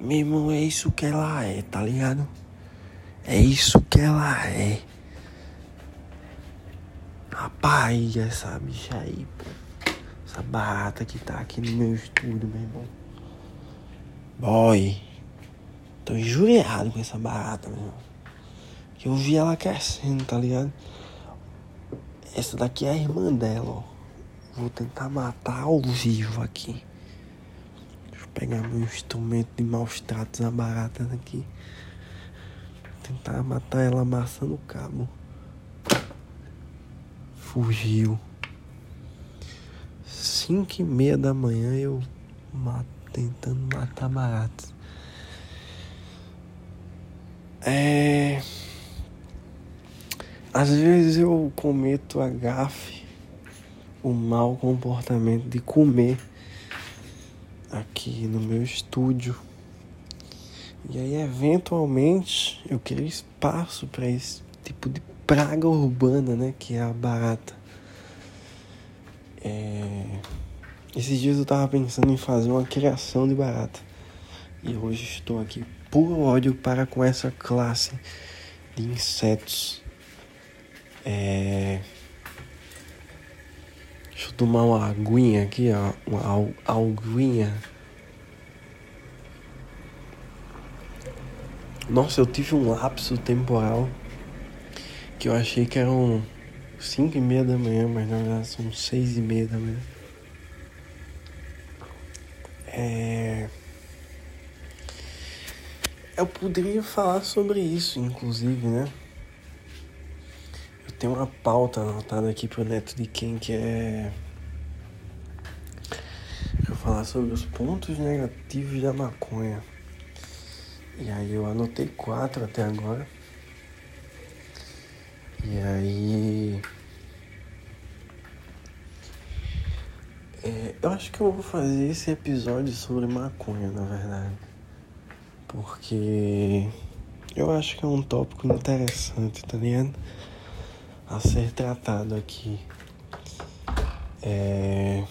Meu irmão, é isso que ela é, tá ligado? É isso que ela é. Rapaz, essa bicha aí, pô. Essa barata que tá aqui no meu estúdio, meu irmão. Boy. Tô injuriado com essa barata, meu irmão. Eu vi ela crescendo, tá ligado? Essa daqui é a irmã dela, ó. Vou tentar matar ao vivo aqui. Pegar meu instrumento de maus tratos a barata daqui. Tentar matar ela amassando o cabo. Fugiu. Cinco e meia da manhã eu mato, tentando matar baratas. É. Às vezes eu cometo a gafe, o mau comportamento de comer aqui no meu estúdio. E aí, eventualmente, eu queria espaço para esse tipo de praga urbana, né? Que é a barata. É... Esses dias eu tava pensando em fazer uma criação de barata. E hoje estou aqui por ódio para com essa classe de insetos. É... Deixa eu tomar uma aguinha aqui, ó. Uma aguinha. Nossa, eu tive um lapso temporal que eu achei que eram cinco e meia da manhã, mas na verdade são seis e meia da manhã. É... Eu poderia falar sobre isso, inclusive, né? Tenho uma pauta anotada aqui pro neto de quem que é. Eu falar sobre os pontos negativos da maconha. E aí eu anotei quatro até agora. E aí. É, eu acho que eu vou fazer esse episódio sobre maconha, na verdade. Porque eu acho que é um tópico interessante, tá ligado? A ser tratado aqui. É.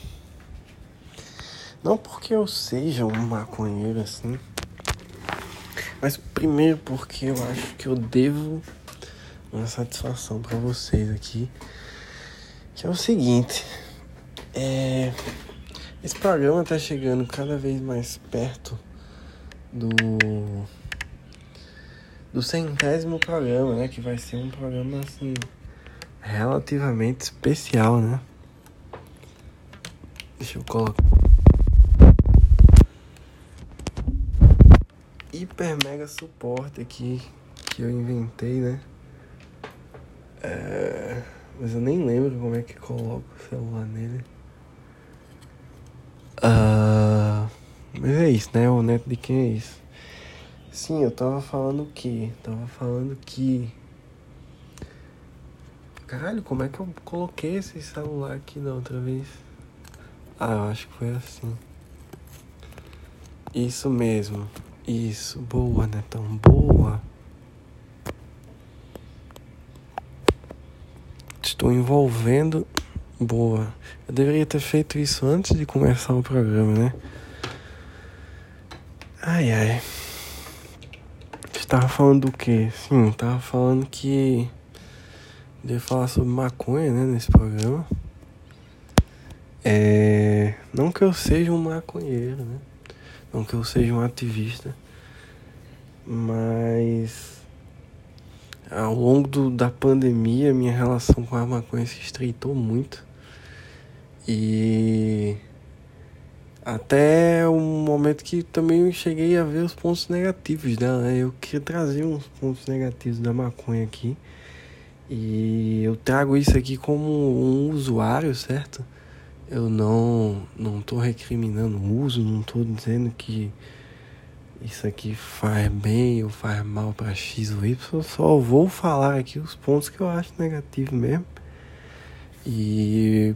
Não porque eu seja um maconheiro assim, mas primeiro porque eu acho que eu devo uma satisfação para vocês aqui. Que é o seguinte. É... Esse programa tá chegando cada vez mais perto do. Do centésimo programa, né? Que vai ser um programa assim. Relativamente especial, né? Deixa eu colocar. hiper mega suporte aqui que eu inventei, né? É... Mas eu nem lembro como é que coloco o celular nele. Uh... Mas é isso, né? O neto de quem é isso? Sim, eu tava falando que. Tava falando que. Caralho, como é que eu coloquei esse celular aqui da outra vez? Ah, eu acho que foi assim. Isso mesmo. Isso, boa, né? Tão boa. Estou envolvendo. Boa. Eu deveria ter feito isso antes de começar o programa, né? Ai ai. Estava falando do que? Sim, estava falando que. Devo falar sobre maconha, né? Nesse programa. É. Não que eu seja um maconheiro, né? Não que eu seja um ativista, mas ao longo do, da pandemia minha relação com a maconha se estreitou muito e até um momento que também eu cheguei a ver os pontos negativos dela. Né? Eu queria trazer uns pontos negativos da maconha aqui e eu trago isso aqui como um usuário, certo? eu não não tô recriminando o uso, não tô dizendo que isso aqui faz bem ou faz mal para X ou Y, só vou falar aqui os pontos que eu acho negativo mesmo. E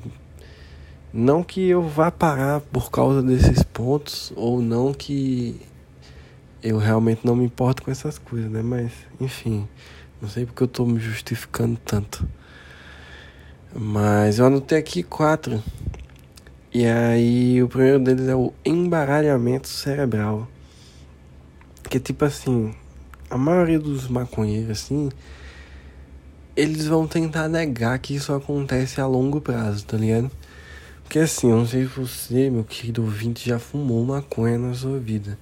não que eu vá parar por causa desses pontos ou não que eu realmente não me importo com essas coisas, né? Mas, enfim, não sei porque eu tô me justificando tanto. Mas eu anotei aqui quatro e aí o primeiro deles é o embaralhamento cerebral. Porque, tipo assim, a maioria dos maconheiros, assim, eles vão tentar negar que isso acontece a longo prazo, tá ligado? Porque assim, eu não sei se você, meu querido ouvinte, já fumou maconha na sua vida.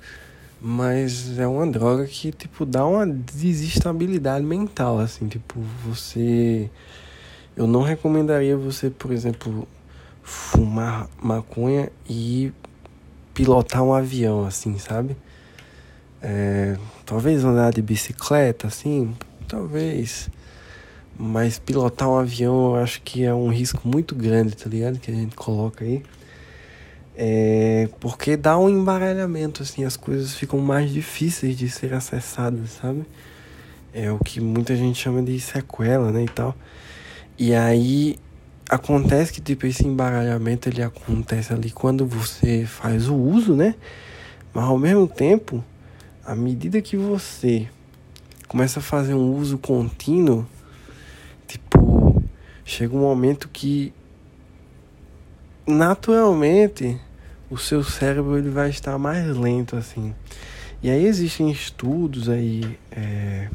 Mas é uma droga que, tipo, dá uma desestabilidade mental, assim, tipo, você. Eu não recomendaria você, por exemplo, fumar maconha e pilotar um avião, assim, sabe? É, talvez andar de bicicleta, assim, talvez. Mas pilotar um avião eu acho que é um risco muito grande, tá ligado? Que a gente coloca aí. É, porque dá um embaralhamento, assim, as coisas ficam mais difíceis de ser acessadas, sabe? É o que muita gente chama de sequela, né, e tal. E aí acontece que tipo esse embaralhamento ele acontece ali quando você faz o uso, né? Mas ao mesmo tempo, à medida que você começa a fazer um uso contínuo, tipo, chega um momento que naturalmente o seu cérebro ele vai estar mais lento assim. E aí existem estudos aí é,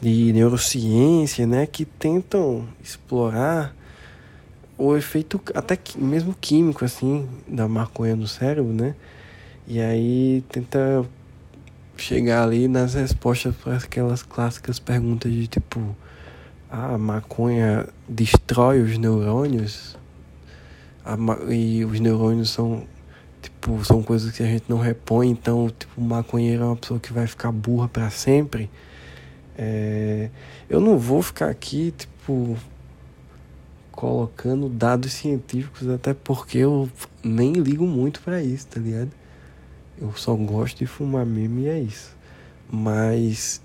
de neurociência, né, que tentam explorar o efeito até mesmo químico assim da maconha no cérebro, né? E aí tenta chegar ali nas respostas para aquelas clássicas perguntas de tipo ah, a maconha destrói os neurônios a, e os neurônios são tipo são coisas que a gente não repõe então tipo o maconheiro é uma pessoa que vai ficar burra para sempre é, eu não vou ficar aqui tipo colocando dados científicos até porque eu nem ligo muito para isso tá ligado eu só gosto de fumar mesmo e é isso mas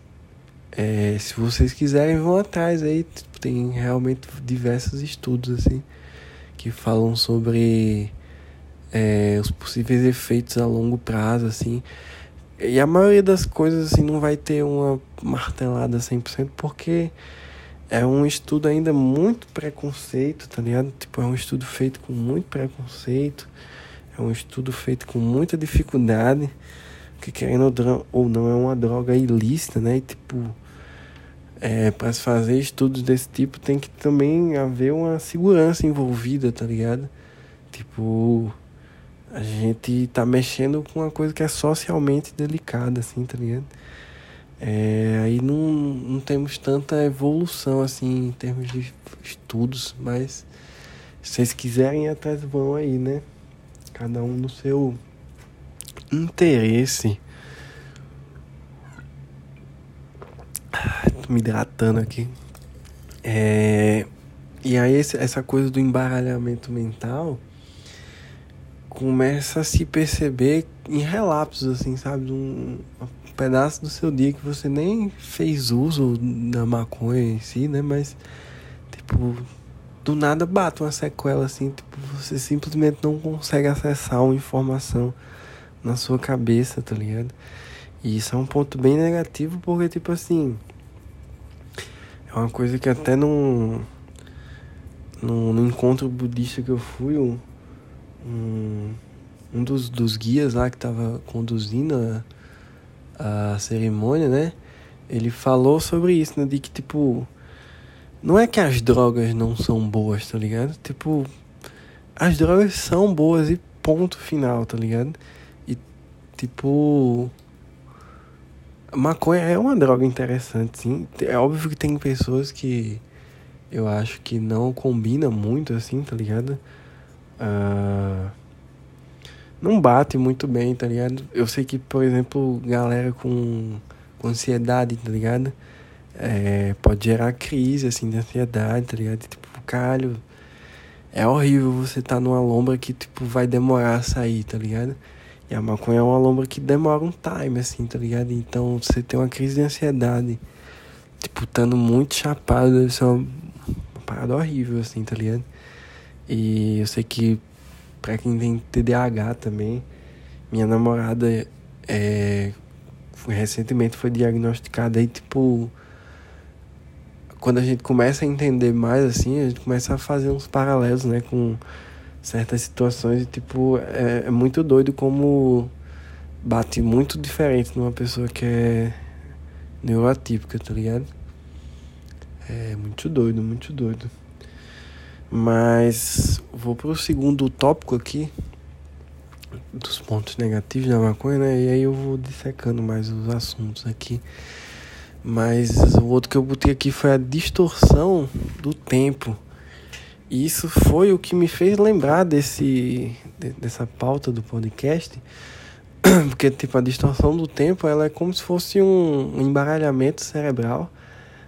é, se vocês quiserem, vão atrás aí. Tem realmente diversos estudos assim que falam sobre é, os possíveis efeitos a longo prazo, assim. E a maioria das coisas assim não vai ter uma martelada 100% porque é um estudo ainda muito preconceito, tá ligado? Tipo, é um estudo feito com muito preconceito, é um estudo feito com muita dificuldade, que querendo ou não é uma droga ilícita, né? E tipo, é, para se fazer estudos desse tipo tem que também haver uma segurança envolvida, tá ligado? Tipo, a gente tá mexendo com uma coisa que é socialmente delicada, assim, tá ligado? É, aí não, não temos tanta evolução, assim, em termos de estudos, mas se vocês quiserem ir atrás, vão aí, né? Cada um no seu interesse. Tô me hidratando aqui. É... E aí essa coisa do embaralhamento mental começa a se perceber em relapsos, assim, sabe? Um, um pedaço do seu dia que você nem fez uso da maconha em si, né? Mas, tipo, do nada bate uma sequela, assim, tipo, você simplesmente não consegue acessar uma informação na sua cabeça, tá ligado? E isso é um ponto bem negativo porque, tipo assim, é uma coisa que até num, num encontro budista que eu fui, um, um, dos, dos guias lá que tava conduzindo a, a cerimônia, né? Ele falou sobre isso, né? De que, tipo, não é que as drogas não são boas, tá ligado? Tipo, as drogas são boas e ponto final, tá ligado? E, tipo, Maconha é uma droga interessante, sim. É óbvio que tem pessoas que eu acho que não combina muito, assim, tá ligado? Uh, não bate muito bem, tá ligado? Eu sei que, por exemplo, galera com, com ansiedade, tá ligado? É, pode gerar crise, assim, de ansiedade, tá ligado? Tipo, caralho, é horrível você tá numa lombra que, tipo, vai demorar a sair, tá ligado? E a maconha é uma lombra que demora um time, assim, tá ligado? Então você tem uma crise de ansiedade. Tipo, estando muito chapado, deve ser uma, uma parada horrível, assim, tá ligado? E eu sei que pra quem tem TDAH também, minha namorada é, recentemente foi diagnosticada e tipo quando a gente começa a entender mais assim, a gente começa a fazer uns paralelos, né, com certas situações e tipo é, é muito doido como bate muito diferente numa pessoa que é neuroatípica, tá ligado? É muito doido, muito doido. Mas vou pro segundo tópico aqui dos pontos negativos da maconha, né? E aí eu vou dissecando mais os assuntos aqui. Mas o outro que eu botei aqui foi a distorção do tempo. E isso foi o que me fez lembrar desse dessa pauta do podcast, porque tipo a distorção do tempo, ela é como se fosse um, embaralhamento cerebral,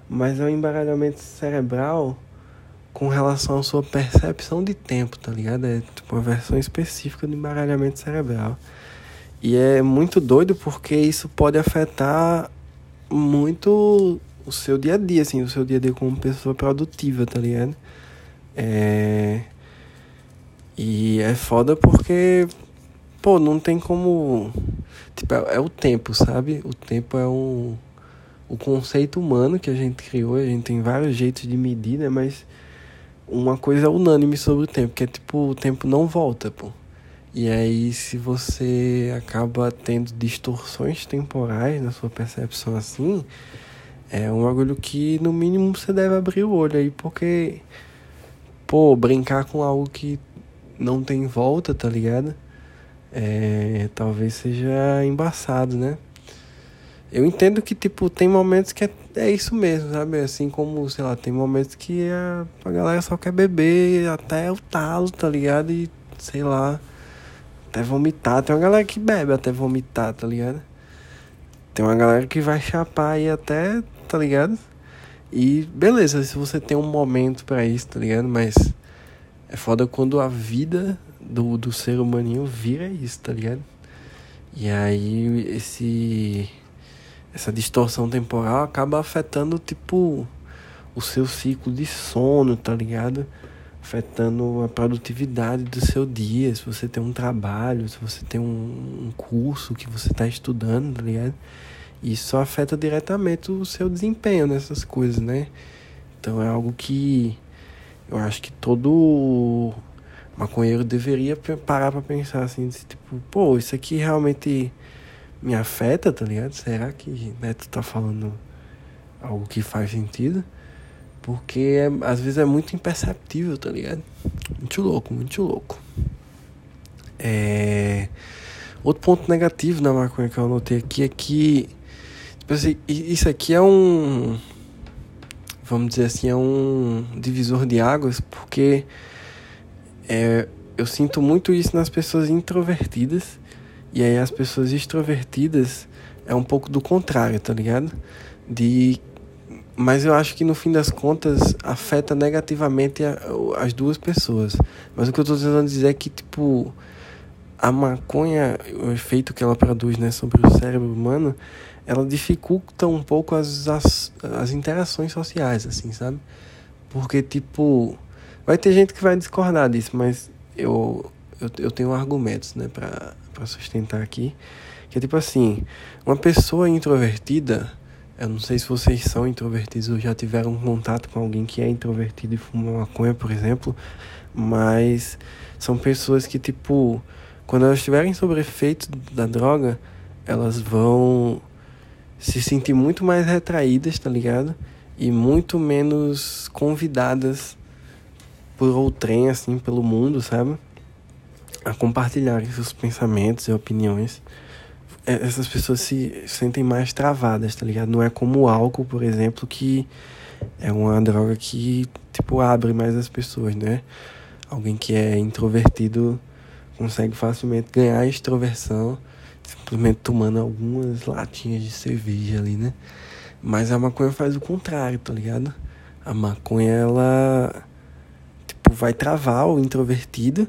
mas é um embaralhamento cerebral com relação à sua percepção de tempo, tá ligado? É tipo uma versão específica do embaralhamento cerebral. E é muito doido porque isso pode afetar muito o seu dia a dia, assim, o seu dia a dia como pessoa produtiva, tá ligado? É... E é foda porque, pô, não tem como. Tipo, é, é o tempo, sabe? O tempo é um. O conceito humano que a gente criou, a gente tem vários jeitos de medir, né? Mas uma coisa é unânime sobre o tempo, que é tipo, o tempo não volta, pô. E aí, se você acaba tendo distorções temporais na sua percepção assim, é um bagulho que no mínimo você deve abrir o olho aí, porque, pô, brincar com algo que não tem volta, tá ligado? É, talvez seja embaçado, né? Eu entendo que, tipo, tem momentos que é, é isso mesmo, sabe? Assim como, sei lá, tem momentos que a, a galera só quer beber até o talo, tá ligado? E, sei lá, até vomitar. Tem uma galera que bebe até vomitar, tá ligado? Tem uma galera que vai chapar aí até, tá ligado? E beleza, se você tem um momento para isso, tá ligado? Mas é foda quando a vida do, do ser humaninho vira isso, tá ligado? E aí esse essa distorção temporal acaba afetando tipo o seu ciclo de sono, tá ligado? afetando a produtividade do seu dia, se você tem um trabalho, se você tem um, um curso que você está estudando, tá ligado? Isso afeta diretamente o seu desempenho nessas coisas, né? Então é algo que eu acho que todo maconheiro deveria parar para pensar assim, tipo, pô, isso aqui realmente me afeta, tá ligado? Será que Neto tá falando algo que faz sentido? Porque é, às vezes é muito imperceptível, tá ligado? Muito louco, muito louco. É... Outro ponto negativo na maconha que eu anotei aqui é que. Tipo assim, isso aqui é um. Vamos dizer assim, é um divisor de águas, porque é, eu sinto muito isso nas pessoas introvertidas. E aí as pessoas extrovertidas é um pouco do contrário, tá ligado? De mas eu acho que no fim das contas afeta negativamente a, as duas pessoas. Mas o que eu estou tentando dizer é que, tipo, a maconha, o efeito que ela produz né, sobre o cérebro humano, ela dificulta um pouco as, as, as interações sociais, assim, sabe? Porque, tipo, vai ter gente que vai discordar disso, mas eu, eu, eu tenho argumentos, né, para sustentar aqui. Que é tipo assim, uma pessoa introvertida eu não sei se vocês são introvertidos ou já tiveram contato com alguém que é introvertido e fuma maconha, por exemplo, mas são pessoas que, tipo, quando elas estiverem sob efeito da droga, elas vão se sentir muito mais retraídas, tá ligado? E muito menos convidadas por outrem, assim, pelo mundo, sabe? A compartilharem seus pensamentos e opiniões. Essas pessoas se sentem mais travadas, tá ligado? Não é como o álcool, por exemplo, que é uma droga que, tipo, abre mais as pessoas, né? Alguém que é introvertido consegue facilmente ganhar a extroversão simplesmente tomando algumas latinhas de cerveja ali, né? Mas a maconha faz o contrário, tá ligado? A maconha, ela, tipo, vai travar o introvertido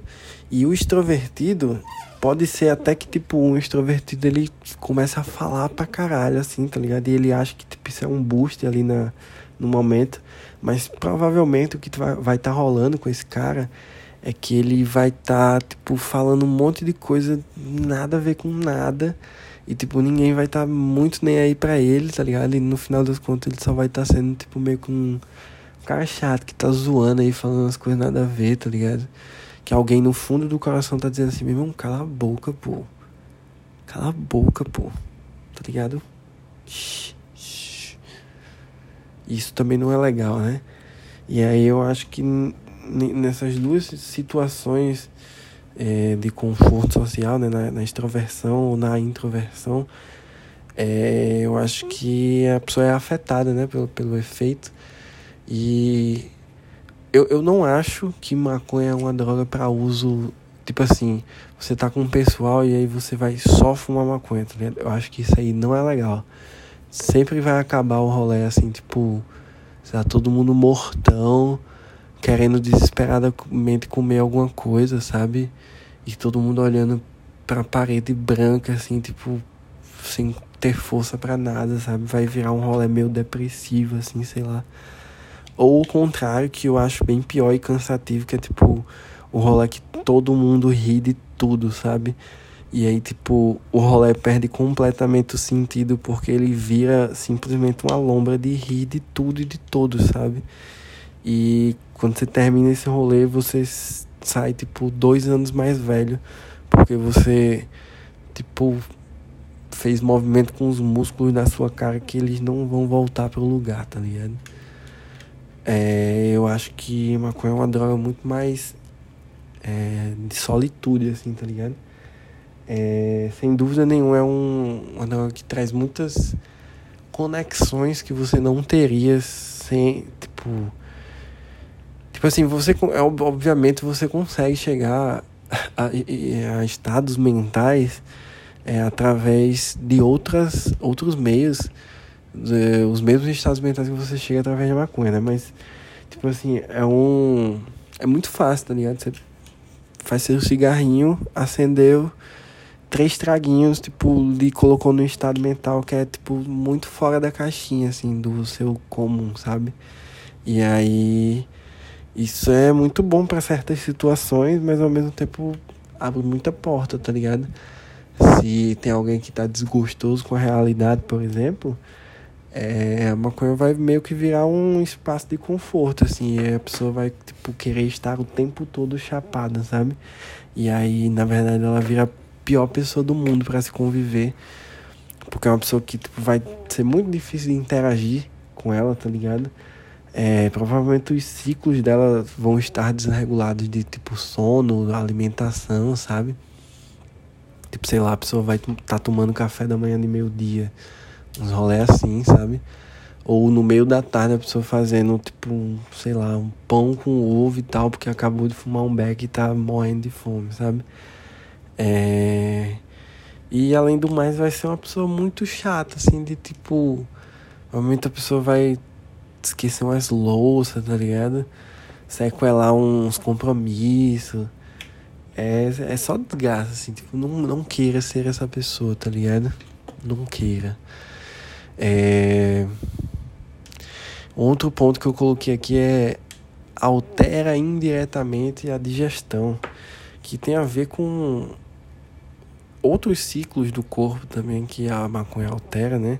e o extrovertido pode ser até que, tipo, um extrovertido ele começa a falar pra caralho, assim, tá ligado? E ele acha que, tipo, isso é um boost ali na, no momento. Mas provavelmente o que vai estar vai tá rolando com esse cara é que ele vai estar, tá, tipo, falando um monte de coisa nada a ver com nada. E, tipo, ninguém vai estar tá muito nem aí pra ele, tá ligado? E no final das contas ele só vai estar tá sendo, tipo, meio com um cara chato que tá zoando aí, falando as coisas nada a ver, tá ligado? que alguém no fundo do coração tá dizendo assim, meu irmão, cala a boca, pô. Cala a boca, pô. Tá ligado? Isso também não é legal, né? E aí eu acho que nessas duas situações é, de conforto social, né, na, na extroversão ou na introversão, é, eu acho que a pessoa é afetada né, pelo, pelo efeito. E eu, eu não acho que maconha é uma droga para uso. Tipo assim, você tá com um pessoal e aí você vai só fumar maconha, tá ligado? Eu acho que isso aí não é legal. Sempre vai acabar o rolê assim, tipo, tá todo mundo mortão, querendo desesperadamente comer alguma coisa, sabe? E todo mundo olhando pra parede branca, assim, tipo, sem ter força para nada, sabe? Vai virar um rolê meio depressivo, assim, sei lá. Ou o contrário, que eu acho bem pior e cansativo, que é tipo o rolê que todo mundo ri de tudo, sabe? E aí, tipo, o rolê perde completamente o sentido porque ele vira simplesmente uma lombra de rir de tudo e de todos, sabe? E quando você termina esse rolê, você sai, tipo, dois anos mais velho porque você, tipo, fez movimento com os músculos da sua cara que eles não vão voltar pro lugar, tá ligado? É, eu acho que maconha é uma droga muito mais é, de solitude, assim, tá ligado? É, sem dúvida nenhuma é um, uma droga que traz muitas conexões que você não teria sem, tipo... Tipo assim, você, é, obviamente você consegue chegar a, a, estados mentais é, através de outras, outros meios é, os mesmos estados mentais que você chega através da maconha, né? Mas, tipo assim, é um. É muito fácil, tá ligado? Você faz seu cigarrinho, acendeu, três traguinhos, tipo, e colocou no estado mental que é, tipo, muito fora da caixinha, assim, do seu comum, sabe? E aí. Isso é muito bom para certas situações, mas ao mesmo tempo abre muita porta, tá ligado? Se tem alguém que tá desgostoso com a realidade, por exemplo, é, a maconha vai meio que virar um espaço de conforto, assim, a pessoa vai, tipo, querer estar o tempo todo chapada, sabe? E aí, na verdade, ela vira a pior pessoa do mundo para se conviver, porque é uma pessoa que, tipo, vai ser muito difícil de interagir com ela, tá ligado? É, provavelmente os ciclos dela vão estar desregulados de, tipo, sono, alimentação, sabe? Tipo, sei lá, a pessoa vai estar tá tomando café da manhã de meio-dia, uns rolês assim, sabe? Ou no meio da tarde a pessoa fazendo, tipo, um, sei lá, um pão com ovo e tal, porque acabou de fumar um beck e tá morrendo de fome, sabe? É... E além do mais, vai ser uma pessoa muito chata, assim, de tipo. Provavelmente a pessoa vai esquecer umas louças, tá ligado? Sequelar uns compromissos. É, é só desgaste, assim, tipo, não, não queira ser essa pessoa, tá ligado? Não queira. É... Outro ponto que eu coloquei aqui é altera indiretamente a digestão, que tem a ver com outros ciclos do corpo também que a maconha altera, né?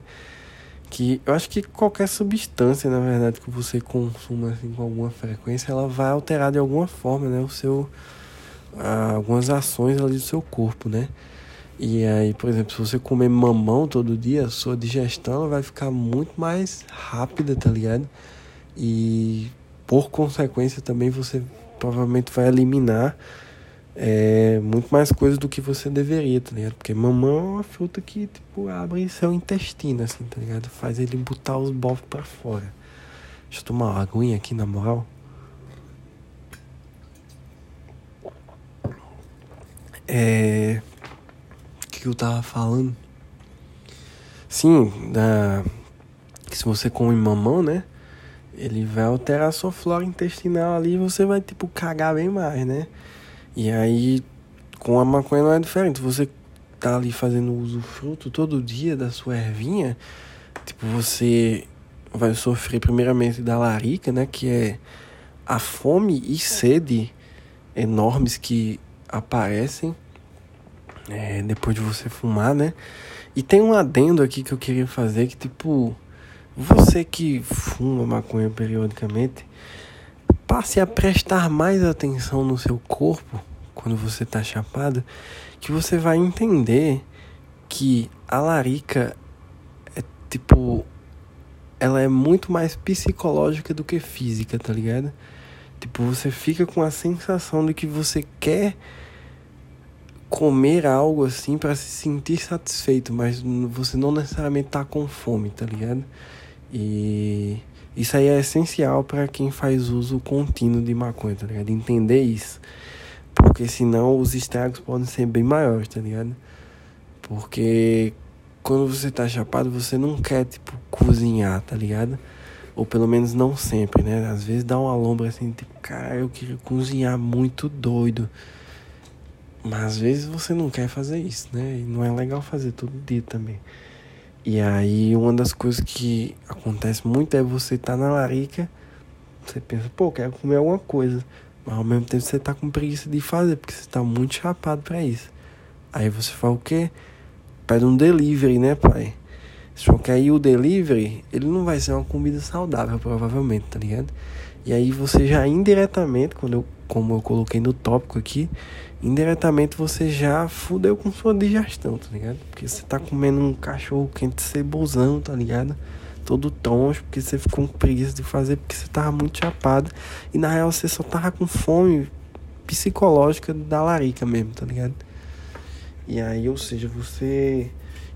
Que eu acho que qualquer substância, na verdade, que você consuma assim, com alguma frequência, ela vai alterar de alguma forma, né? O seu, algumas ações ali do seu corpo, né? E aí, por exemplo, se você comer mamão todo dia, a sua digestão vai ficar muito mais rápida, tá ligado? E por consequência também você provavelmente vai eliminar é, muito mais coisas do que você deveria, tá ligado? Porque mamão é uma fruta que, tipo, abre seu intestino, assim, tá ligado? Faz ele botar os bofos pra fora. Deixa eu tomar uma aguinha aqui, na moral. É que eu tava falando? Sim, da que se você come mamão, né? Ele vai alterar a sua flora intestinal ali e você vai, tipo, cagar bem mais, né? E aí, com a maconha não é diferente. Você tá ali fazendo uso fruto todo dia da sua ervinha, tipo, você vai sofrer primeiramente da larica, né? Que é a fome e sede enormes que aparecem é, depois de você fumar, né? E tem um adendo aqui que eu queria fazer que, tipo, você que fuma maconha periodicamente, passe a prestar mais atenção no seu corpo quando você tá chapado, que você vai entender que a larica é tipo. Ela é muito mais psicológica do que física, tá ligado? Tipo, você fica com a sensação de que você quer comer algo assim para se sentir satisfeito, mas você não necessariamente tá com fome, tá ligado? E isso aí é essencial para quem faz uso contínuo de maconha, tá ligado? Entender isso. Porque senão os estragos podem ser bem maiores, tá ligado? Porque quando você tá chapado, você não quer, tipo, cozinhar, tá ligado? Ou pelo menos não sempre, né? Às vezes dá uma lombra assim, tipo, cara, eu queria cozinhar muito doido. Mas às vezes você não quer fazer isso, né? E não é legal fazer todo dia também. E aí uma das coisas que acontece muito é você tá na larica, você pensa, pô, quero comer alguma coisa. Mas ao mesmo tempo você tá com preguiça de fazer, porque você tá muito chapado para isso. Aí você fala o quê? Pede um delivery, né, pai? Só que aí o delivery, ele não vai ser uma comida saudável, provavelmente, tá ligado? E aí você já indiretamente, quando eu, como eu coloquei no tópico aqui, indiretamente você já fudeu com sua digestão, tá ligado? Porque você tá comendo um cachorro quente cebosão, tá ligado? Todo troncho, porque você ficou com preguiça de fazer, porque você tava muito chapado. E na real você só tava com fome psicológica da larica mesmo, tá ligado? E aí, ou seja, você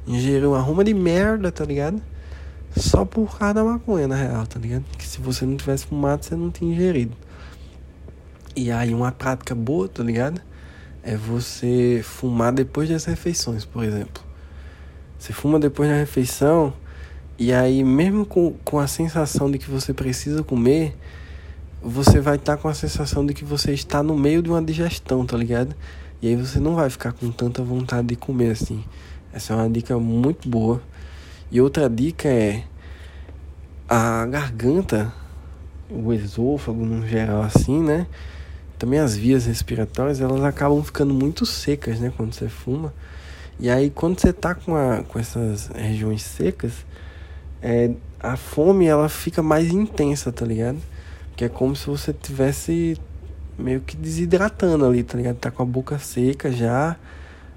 ingeriu uma ruma de merda, tá ligado? Só por causa da maconha, na real, tá ligado? Que se você não tivesse fumado, você não tinha ingerido. E aí, uma prática boa, tá ligado? É você fumar depois das refeições, por exemplo. Você fuma depois da refeição, e aí, mesmo com, com a sensação de que você precisa comer, você vai estar tá com a sensação de que você está no meio de uma digestão, tá ligado? E aí você não vai ficar com tanta vontade de comer assim. Essa é uma dica muito boa. E outra dica é a garganta, o esôfago no geral assim, né? Também as vias respiratórias, elas acabam ficando muito secas, né, quando você fuma. E aí quando você tá com, a, com essas regiões secas, é, a fome ela fica mais intensa, tá ligado? Que é como se você tivesse meio que desidratando ali, tá ligado? Tá com a boca seca já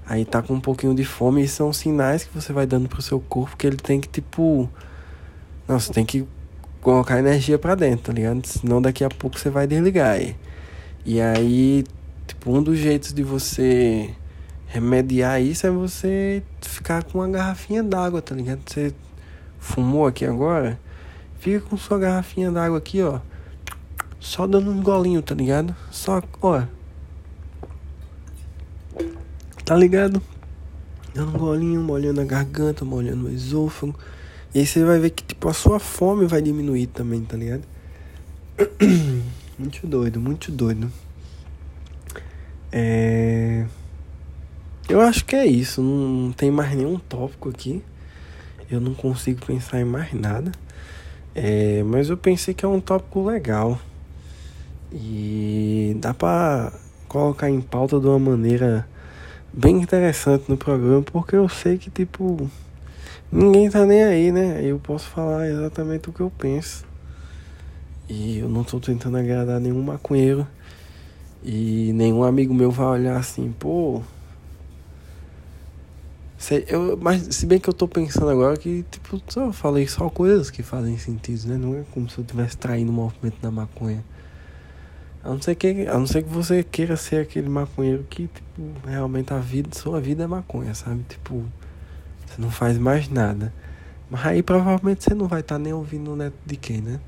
Aí tá com um pouquinho de fome e são sinais que você vai dando pro seu corpo que ele tem que, tipo. Não, você tem que colocar energia para dentro, tá ligado? Senão daqui a pouco você vai desligar aí. Aí, tipo, um dos jeitos de você remediar isso é você ficar com uma garrafinha d'água, tá ligado? Você fumou aqui agora, fica com sua garrafinha d'água aqui, ó. Só dando um golinho, tá ligado? Só, ó, Tá ligado? Dando um golinho, molhando a garganta, molhando o esôfago. E aí você vai ver que tipo a sua fome vai diminuir também, tá ligado? muito doido, muito doido. É... Eu acho que é isso. Não tem mais nenhum tópico aqui. Eu não consigo pensar em mais nada. É... Mas eu pensei que é um tópico legal. E dá pra colocar em pauta de uma maneira bem interessante no programa, porque eu sei que, tipo, ninguém tá nem aí, né? Eu posso falar exatamente o que eu penso. E eu não tô tentando agradar nenhum maconheiro. E nenhum amigo meu vai olhar assim, pô. Sei, eu, mas se bem que eu tô pensando agora que, tipo, só falei só coisas que fazem sentido, né? Não é como se eu estivesse traindo o movimento da maconha. A não ser que, a não ser que você queira ser aquele maconheiro que, tipo, realmente a vida, sua vida é maconha, sabe? Tipo, você não faz mais nada. Mas aí provavelmente você não vai estar tá nem ouvindo o neto de quem, né?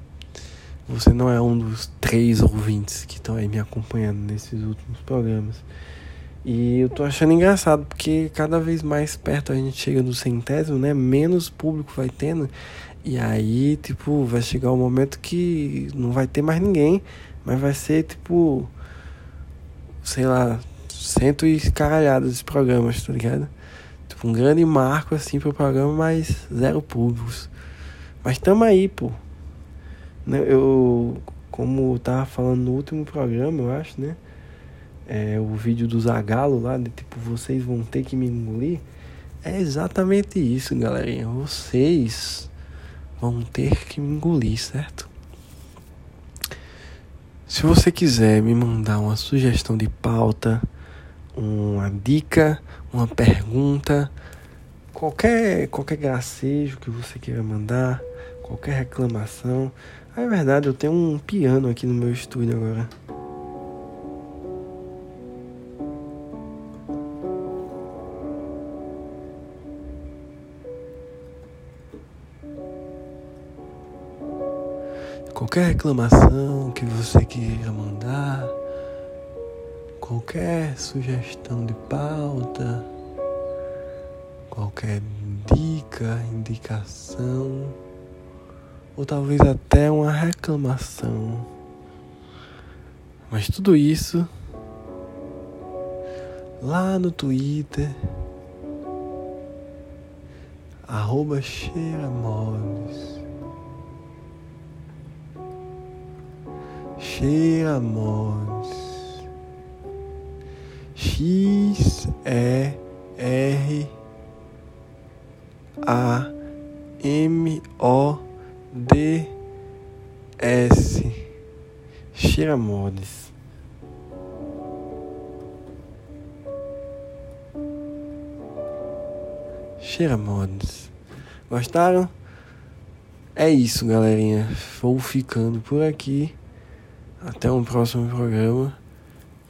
Você não é um dos três ouvintes que estão aí me acompanhando nesses últimos programas. E eu tô achando engraçado, porque cada vez mais perto a gente chega do centésimo, né? Menos público vai tendo. E aí, tipo, vai chegar o um momento que não vai ter mais ninguém. Mas vai ser tipo. Sei lá, cento e caralhadas de programas, tá ligado? Tipo, um grande marco assim pro programa, mas zero públicos. Mas tamo aí, pô. Né, eu, como eu tava falando no último programa, eu acho, né? É, o vídeo do Zagalo lá, de tipo, vocês vão ter que me engolir. É exatamente isso, galerinha. Vocês vão ter que me engolir, certo? Se você quiser me mandar uma sugestão de pauta, uma dica, uma pergunta, qualquer, qualquer gracejo que você queira mandar, qualquer reclamação. Ah, é verdade, eu tenho um piano aqui no meu estúdio agora. Qualquer reclamação que você queira mandar, qualquer sugestão de pauta, qualquer dica, indicação, ou talvez até uma reclamação. Mas tudo isso lá no Twitter, arroba cheiramores. Cheiramos. X E R A M O D S Cheiramodes. Cheiramodes. Gostaram? É isso, galerinha. Vou ficando por aqui. Até um próximo programa.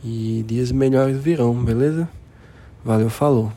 E dias melhores virão, beleza? Valeu, falou.